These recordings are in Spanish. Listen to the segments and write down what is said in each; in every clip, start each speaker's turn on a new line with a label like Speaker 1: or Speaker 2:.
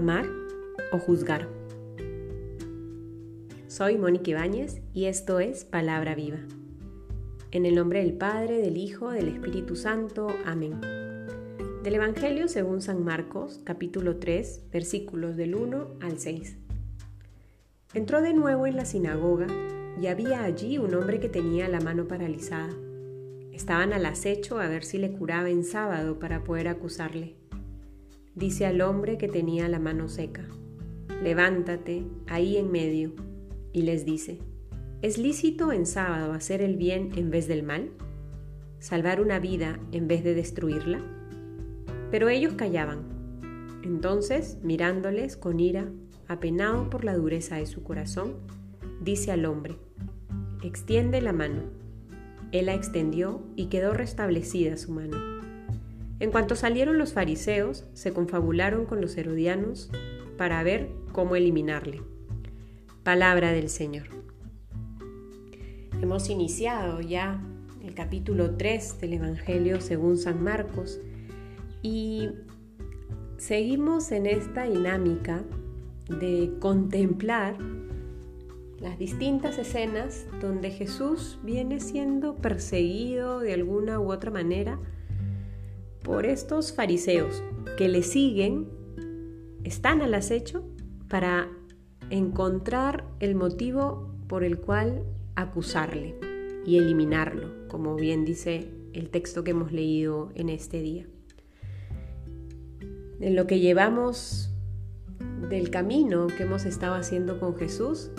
Speaker 1: amar o juzgar. Soy Mónica Ibáñez y esto es Palabra Viva. En el nombre del Padre, del Hijo, del Espíritu Santo. Amén. Del Evangelio según San Marcos, capítulo 3, versículos del 1 al 6. Entró de nuevo en la sinagoga y había allí un hombre que tenía la mano paralizada. Estaban al acecho a ver si le curaba en sábado para poder acusarle dice al hombre que tenía la mano seca, levántate ahí en medio, y les dice, ¿es lícito en sábado hacer el bien en vez del mal? ¿Salvar una vida en vez de destruirla? Pero ellos callaban. Entonces, mirándoles con ira, apenado por la dureza de su corazón, dice al hombre, extiende la mano. Él la extendió y quedó restablecida su mano. En cuanto salieron los fariseos, se confabularon con los herodianos para ver cómo eliminarle. Palabra del Señor. Hemos iniciado ya el capítulo 3 del Evangelio según San Marcos y seguimos en esta dinámica de contemplar las distintas escenas donde Jesús viene siendo perseguido de alguna u otra manera por estos fariseos que le siguen, están al acecho para encontrar el motivo por el cual acusarle y eliminarlo, como bien dice el texto que hemos leído en este día. En lo que llevamos del camino que hemos estado haciendo con Jesús,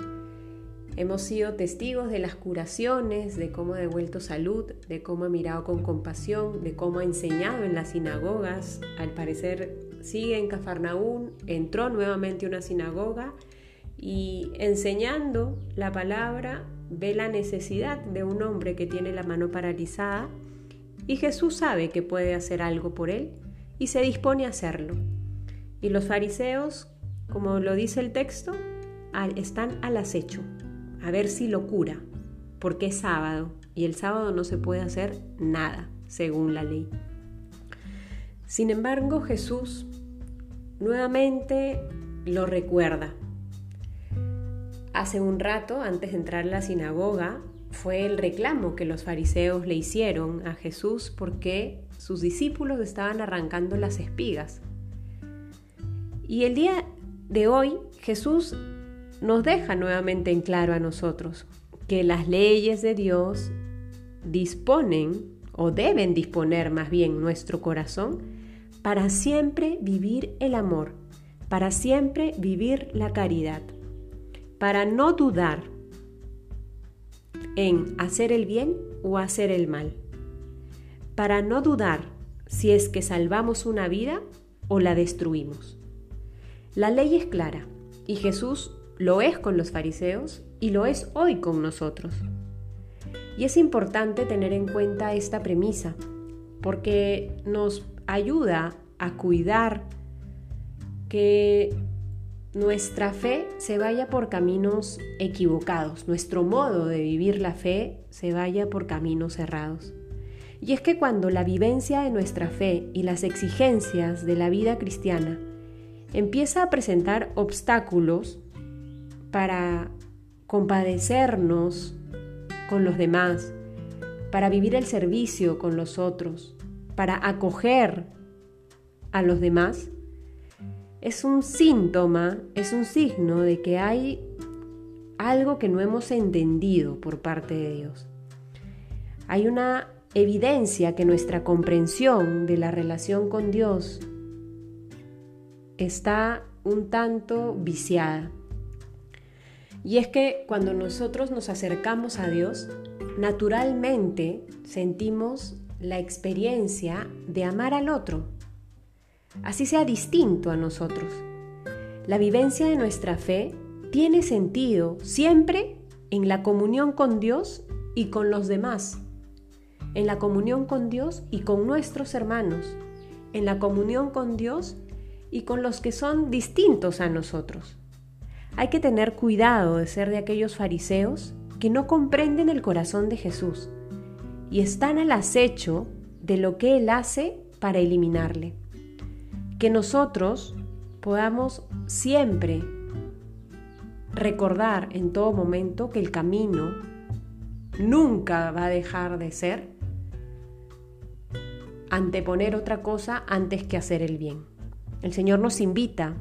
Speaker 1: Hemos sido testigos de las curaciones, de cómo ha devuelto salud, de cómo ha mirado con compasión, de cómo ha enseñado en las sinagogas. Al parecer sigue en Cafarnaún, entró nuevamente a una sinagoga y enseñando la palabra ve la necesidad de un hombre que tiene la mano paralizada y Jesús sabe que puede hacer algo por él y se dispone a hacerlo. Y los fariseos, como lo dice el texto, están al acecho, a ver si lo cura, porque es sábado y el sábado no se puede hacer nada, según la ley. Sin embargo, Jesús nuevamente lo recuerda. Hace un rato, antes de entrar a la sinagoga, fue el reclamo que los fariseos le hicieron a Jesús porque sus discípulos estaban arrancando las espigas. Y el día de hoy Jesús nos deja nuevamente en claro a nosotros que las leyes de Dios disponen o deben disponer más bien nuestro corazón para siempre vivir el amor, para siempre vivir la caridad, para no dudar en hacer el bien o hacer el mal, para no dudar si es que salvamos una vida o la destruimos. La ley es clara y Jesús lo es con los fariseos y lo es hoy con nosotros. Y es importante tener en cuenta esta premisa, porque nos ayuda a cuidar que nuestra fe se vaya por caminos equivocados, nuestro modo de vivir la fe se vaya por caminos cerrados. Y es que cuando la vivencia de nuestra fe y las exigencias de la vida cristiana empieza a presentar obstáculos para compadecernos con los demás, para vivir el servicio con los otros, para acoger a los demás, es un síntoma, es un signo de que hay algo que no hemos entendido por parte de Dios. Hay una evidencia que nuestra comprensión de la relación con Dios está un tanto viciada. Y es que cuando nosotros nos acercamos a Dios, naturalmente sentimos la experiencia de amar al otro, así sea distinto a nosotros. La vivencia de nuestra fe tiene sentido siempre en la comunión con Dios y con los demás, en la comunión con Dios y con nuestros hermanos, en la comunión con Dios y con los que son distintos a nosotros. Hay que tener cuidado de ser de aquellos fariseos que no comprenden el corazón de Jesús y están al acecho de lo que Él hace para eliminarle. Que nosotros podamos siempre recordar en todo momento que el camino nunca va a dejar de ser anteponer otra cosa antes que hacer el bien. El Señor nos invita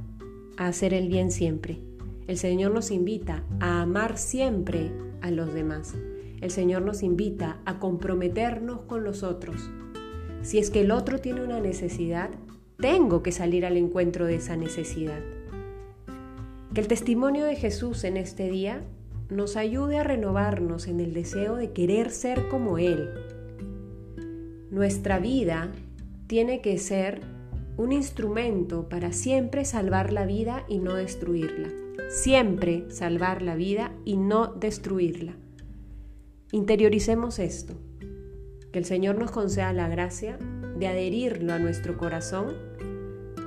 Speaker 1: a hacer el bien siempre. El Señor nos invita a amar siempre a los demás. El Señor nos invita a comprometernos con los otros. Si es que el otro tiene una necesidad, tengo que salir al encuentro de esa necesidad. Que el testimonio de Jesús en este día nos ayude a renovarnos en el deseo de querer ser como Él. Nuestra vida tiene que ser un instrumento para siempre salvar la vida y no destruirla. Siempre salvar la vida y no destruirla. Interioricemos esto. Que el Señor nos conceda la gracia de adherirlo a nuestro corazón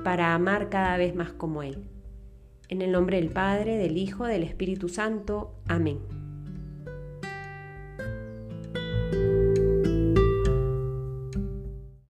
Speaker 1: para amar cada vez más como Él. En el nombre del Padre, del Hijo, del Espíritu Santo. Amén.